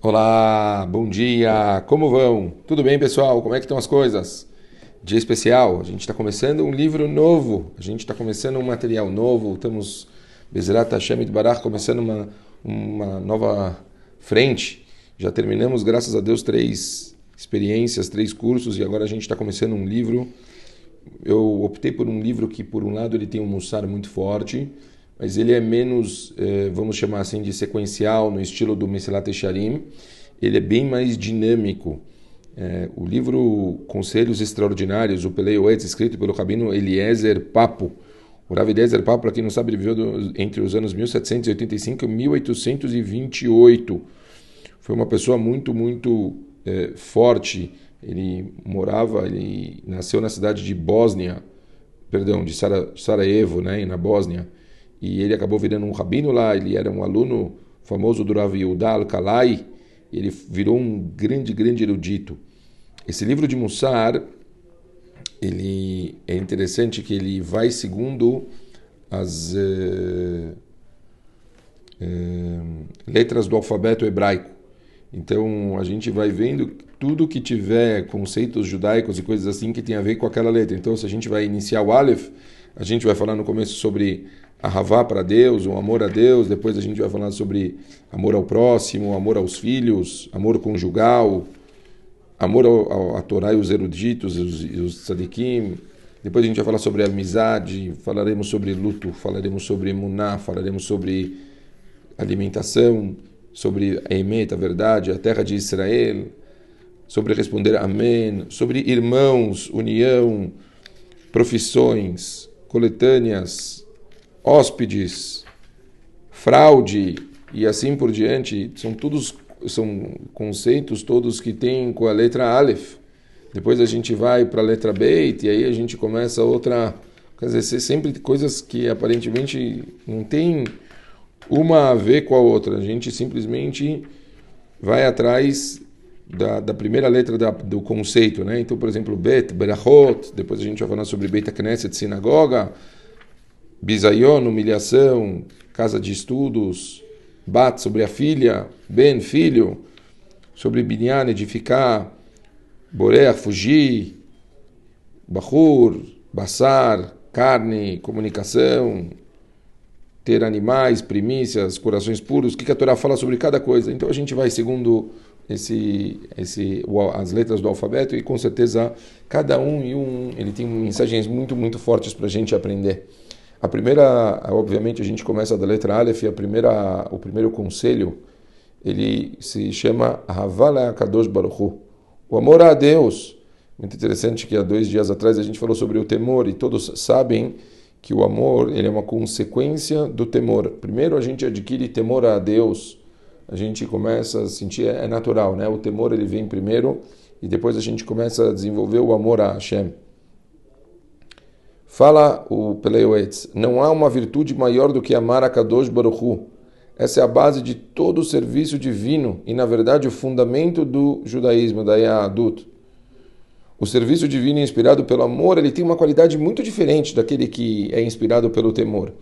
Olá, bom dia, como vão? Tudo bem, pessoal? Como é que estão as coisas? Dia especial, a gente está começando um livro novo, a gente está começando um material novo, estamos, Bezerat Hashem Barach, começando uma, uma nova frente. Já terminamos, graças a Deus, três experiências, três cursos e agora a gente está começando um livro. Eu optei por um livro que, por um lado, ele tem um mussar muito forte, mas ele é menos, eh, vamos chamar assim, de sequencial, no estilo do Mesilat Echarim. Ele é bem mais dinâmico. Eh, o livro Conselhos Extraordinários, o Pelei Oetz, escrito pelo rabino Eliezer Papo. O Rav Eliezer Papo, para quem não sabe, ele viveu entre os anos 1785 e 1828. Foi uma pessoa muito, muito eh, forte. Ele morava, ele nasceu na cidade de Bósnia, perdão, de Sarajevo, né, na Bósnia e ele acabou virando um rabino lá, ele era um aluno famoso do Rav Yehuda Al-Kalai, ele virou um grande, grande erudito. Esse livro de Mussar, ele é interessante que ele vai segundo as uh, uh, letras do alfabeto hebraico. Então a gente vai vendo tudo que tiver conceitos judaicos e coisas assim que tem a ver com aquela letra. Então se a gente vai iniciar o Aleph, a gente vai falar no começo sobre a Havá para Deus, o amor a Deus, depois a gente vai falar sobre amor ao próximo, amor aos filhos, amor conjugal, amor ao, ao, à Torá e os eruditos, os, os tzadikim. Depois a gente vai falar sobre amizade, falaremos sobre luto, falaremos sobre emuná, falaremos sobre alimentação, sobre a Emet, a verdade, a terra de Israel, sobre responder amém, sobre irmãos, união, profissões, coletâneas, hóspedes, fraude e assim por diante, são todos são conceitos todos que têm com a letra Aleph. Depois a gente vai para a letra Beit e aí a gente começa outra, quer dizer, sempre coisas que aparentemente não tem uma a ver com a outra. A gente simplesmente vai atrás da, da primeira letra da, do conceito, né? Então, por exemplo, Bet, Berachot, depois a gente vai falar sobre Beit Knesset, sinagoga, Bisayon, humilhação, casa de estudos, Bat sobre a filha, Ben, filho, sobre Binyan, edificar, Boreach, fugir, Bahur, Bassar, carne, comunicação, ter animais, primícias, corações puros, o que a Torá fala sobre cada coisa. Então a gente vai segundo esse, esse, as letras do alfabeto e com certeza cada um e um ele tem mensagens muito, muito fortes para a gente aprender. A primeira, obviamente, a gente começa da letra Aleph, a primeira, o primeiro conselho, ele se chama Havala Kadosh Baruch o amor a Deus. Muito interessante que há dois dias atrás a gente falou sobre o temor e todos sabem que o amor ele é uma consequência do temor. Primeiro a gente adquire temor a Deus, a gente começa a sentir é natural, né? O temor ele vem primeiro e depois a gente começa a desenvolver o amor a Hashem. Fala o Peleuetz, não há uma virtude maior do que amar a Kadosh Baruchu. Essa é a base de todo o serviço divino e, na verdade, o fundamento do judaísmo, da Yahadut. O serviço divino inspirado pelo amor, ele tem uma qualidade muito diferente daquele que é inspirado pelo temor.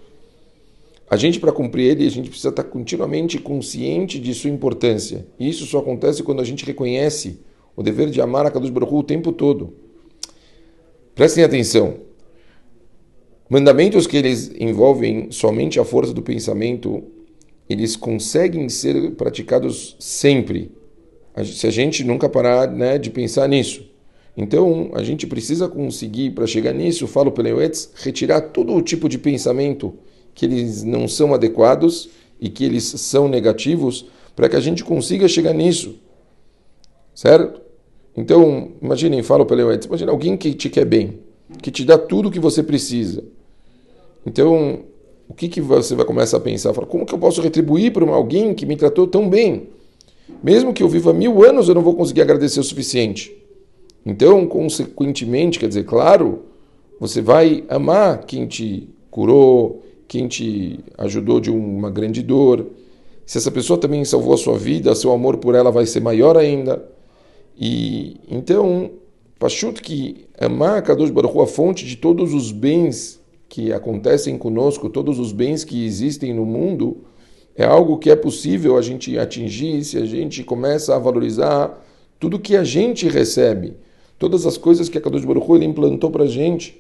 A gente, para cumprir ele, a gente precisa estar continuamente consciente de sua importância. E isso só acontece quando a gente reconhece o dever de amar a Kadosh Baruch o tempo todo. Prestem atenção. Mandamentos que eles envolvem somente a força do pensamento, eles conseguem ser praticados sempre, se a gente nunca parar né, de pensar nisso. Então, a gente precisa conseguir, para chegar nisso, falo pelo retirar todo o tipo de pensamento que eles não são adequados e que eles são negativos, para que a gente consiga chegar nisso. Certo? Então, imaginem, falo pelo Euetz, imagina alguém que te quer bem, que te dá tudo o que você precisa então, o que, que você vai começar a pensar? Fala, como que eu posso retribuir para alguém que me tratou tão bem? Mesmo que eu viva mil anos, eu não vou conseguir agradecer o suficiente. Então, consequentemente, quer dizer, claro, você vai amar quem te curou, quem te ajudou de uma grande dor. Se essa pessoa também salvou a sua vida, seu amor por ela vai ser maior ainda. E então, Pachut que amar Kadosh Baruch a fonte de todos os bens que acontecem conosco, todos os bens que existem no mundo, É algo que é possível a gente atingir se a gente começa a valorizar tudo que a gente recebe, todas as coisas que a Kadosh Baruch Hu, implantou para a gente.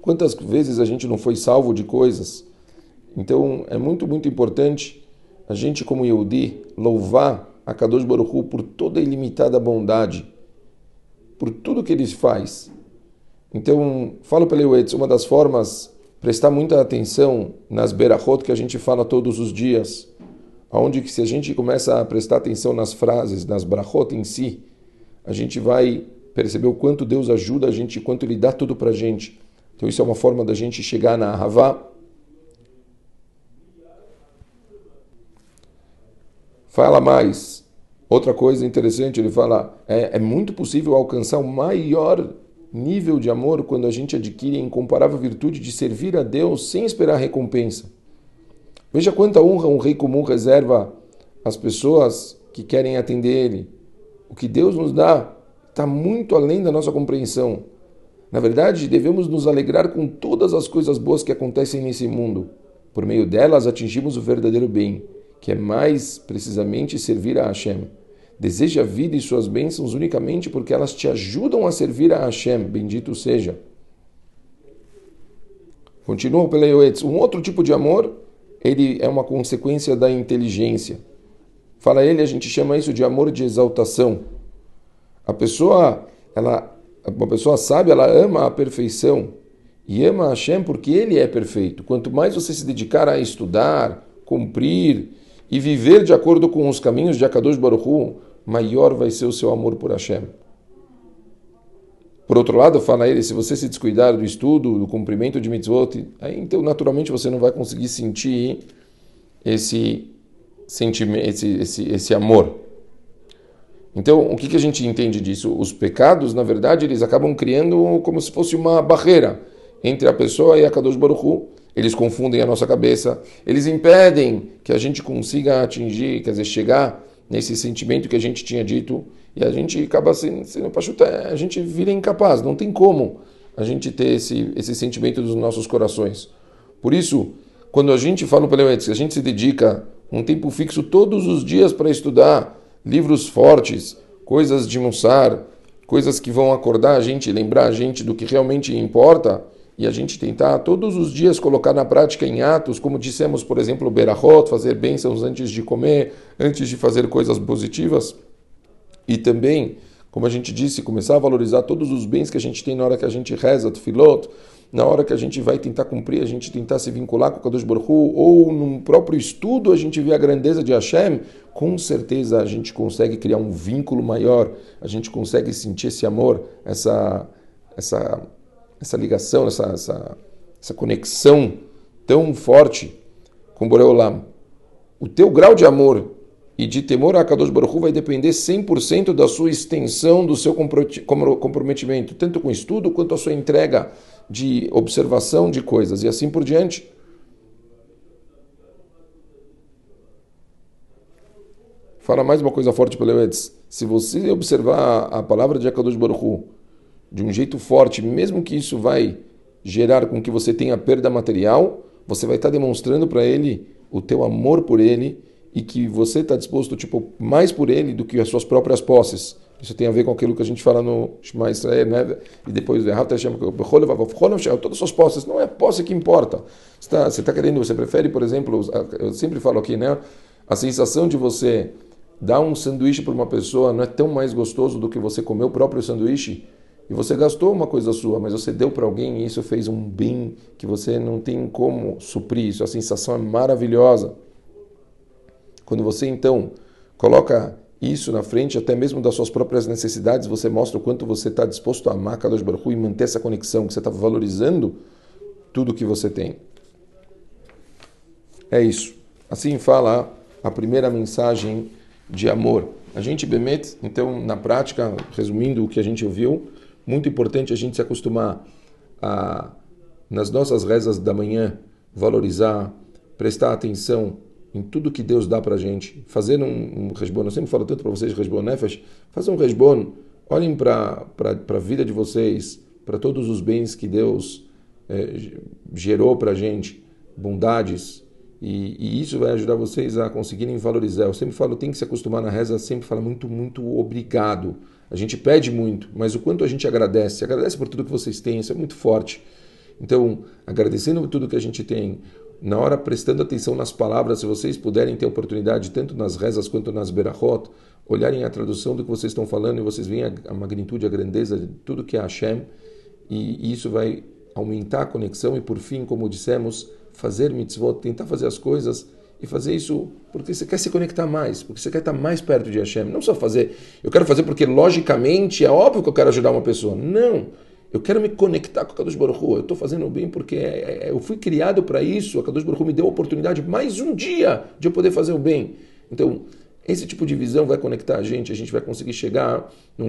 Quantas vezes a gente não foi salvo de coisas? Então é muito, muito importante a gente, como Yehudi, louvar a Kadosh Baruch Hu por toda a ilimitada bondade, por tudo que ele faz. Então, falo para Leuetz, uma das formas prestar muita atenção nas berachot que a gente fala todos os dias, aonde que se a gente começa a prestar atenção nas frases, nas brachot em si, a gente vai perceber o quanto Deus ajuda a gente, quanto Ele dá tudo para a gente. Então isso é uma forma da gente chegar na Havá. Fala mais. Outra coisa interessante, ele fala, é, é muito possível alcançar o maior nível de amor quando a gente adquire a incomparável virtude de servir a Deus sem esperar recompensa. Veja quanta honra um rei comum reserva às pessoas que querem atender ele. O que Deus nos dá está muito além da nossa compreensão. Na verdade, devemos nos alegrar com todas as coisas boas que acontecem nesse mundo. Por meio delas, atingimos o verdadeiro bem, que é mais precisamente servir a Hashem. Deseja a vida e suas bênçãos unicamente porque elas te ajudam a servir a Hashem, bendito seja. Continua o Peleioetz. Um outro tipo de amor, ele é uma consequência da inteligência. Fala ele, a gente chama isso de amor de exaltação. A pessoa, ela, uma pessoa sábia, ela ama a perfeição e ama Hashem porque ele é perfeito. Quanto mais você se dedicar a estudar, cumprir e viver de acordo com os caminhos de Akadosh Baruch maior vai ser o seu amor por Hashem. Por outro lado, fala ele, se você se descuidar do estudo, do cumprimento de mitzvot, aí então naturalmente você não vai conseguir sentir esse sentimento, esse, esse, esse amor. Então, o que, que a gente entende disso? Os pecados, na verdade, eles acabam criando como se fosse uma barreira entre a pessoa e a Kadosh Baruch Hu. Eles confundem a nossa cabeça, eles impedem que a gente consiga atingir, quer dizer, chegar nesse sentimento que a gente tinha dito e a gente acaba sendo, sendo a gente vira incapaz, não tem como a gente ter esse, esse sentimento dos nossos corações. Por isso, quando a gente fala para a gente se dedica um tempo fixo todos os dias para estudar livros fortes, coisas de Mussar, coisas que vão acordar a gente, lembrar a gente do que realmente importa, e a gente tentar todos os dias colocar na prática em atos, como dissemos, por exemplo, berahot, fazer bênçãos antes de comer, antes de fazer coisas positivas, e também, como a gente disse, começar a valorizar todos os bens que a gente tem na hora que a gente reza, tefilot, na hora que a gente vai tentar cumprir, a gente tentar se vincular com o Kadosh Baruch Hu, ou no próprio estudo a gente vê a grandeza de Hashem, com certeza a gente consegue criar um vínculo maior, a gente consegue sentir esse amor, essa, essa essa ligação, essa, essa, essa conexão tão forte com Boreolam. O teu grau de amor e de temor a Kadosh Baruch vai depender 100% da sua extensão, do seu comprometimento, tanto com estudo quanto a sua entrega de observação de coisas e assim por diante. Fala mais uma coisa forte para Leoedes. Se você observar a palavra de Akadosh Baruch de um jeito forte, mesmo que isso vai gerar com que você tenha perda material, você vai estar demonstrando para ele o teu amor por ele e que você está disposto tipo mais por ele do que as suas próprias posses. Isso tem a ver com aquilo que a gente fala no Shema Israel, né? E depois todas as suas posses, não é a posse que importa. Você está tá querendo, você prefere, por exemplo, eu sempre falo aqui, né? A sensação de você dar um sanduíche para uma pessoa não é tão mais gostoso do que você comer o próprio sanduíche e você gastou uma coisa sua, mas você deu para alguém e isso fez um bem que você não tem como suprir. Isso, a sensação é maravilhosa. Quando você então coloca isso na frente, até mesmo das suas próprias necessidades, você mostra o quanto você está disposto a amar Kadosh Baruch e manter essa conexão, que você está valorizando tudo que você tem. É isso. Assim fala a primeira mensagem de amor. A gente, Bemet, então, na prática, resumindo o que a gente ouviu, muito importante a gente se acostumar a, nas nossas rezas da manhã, valorizar, prestar atenção em tudo que Deus dá para a gente. Fazer um, um eu sempre falo tanto para vocês, resbono nefesh, fazer um resbono, olhem para a vida de vocês, para todos os bens que Deus é, gerou para a gente, bondades, E, e, isso vai ajudar vocês a conseguirem valorizar. Eu sempre falo, tem que se acostumar na reza, sempre fala muito, muito obrigado. A gente pede muito, mas o quanto a gente agradece, agradece por tudo que vocês têm, isso é muito forte. Então, agradecendo por tudo que a gente tem, na hora prestando atenção nas palavras, se vocês puderem ter oportunidade, tanto nas rezas quanto nas berachot, olharem a tradução do que vocês estão falando e vocês veem a, magnitude, a grandeza de tudo que é Hashem, e isso vai aumentar a conexão e, por fim, como dissemos, fazer mitzvot, tentar fazer as coisas e fazer isso porque você quer se conectar mais, porque você quer estar mais perto de Hashem. Não só fazer, eu quero fazer porque logicamente é óbvio que eu quero ajudar uma pessoa. Não. Eu quero me conectar com a Kadosh Baruch Hu. Eu estou fazendo o bem porque é, é, eu fui criado para isso. A Kadosh Baruch Hu me deu a oportunidade mais um dia de eu poder fazer o bem. Então, esse tipo de visão vai conectar a gente. A gente vai conseguir chegar num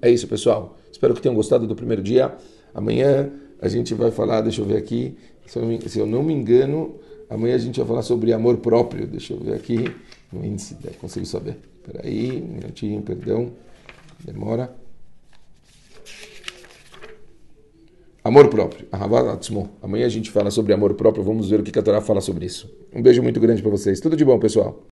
É isso, pessoal. Espero que tenham gostado do primeiro dia. Amanhã a gente vai falar, deixa eu ver aqui, se eu, se eu não me engano, amanhã a gente vai falar sobre amor próprio. Deixa eu ver aqui no índice, consigo saber. Espera aí, um minutinho, perdão. Demora. Amor próprio. Amanhã a gente fala sobre amor próprio. Vamos ver o que a Torá fala sobre isso. Um beijo muito grande para vocês. Tudo de bom, pessoal.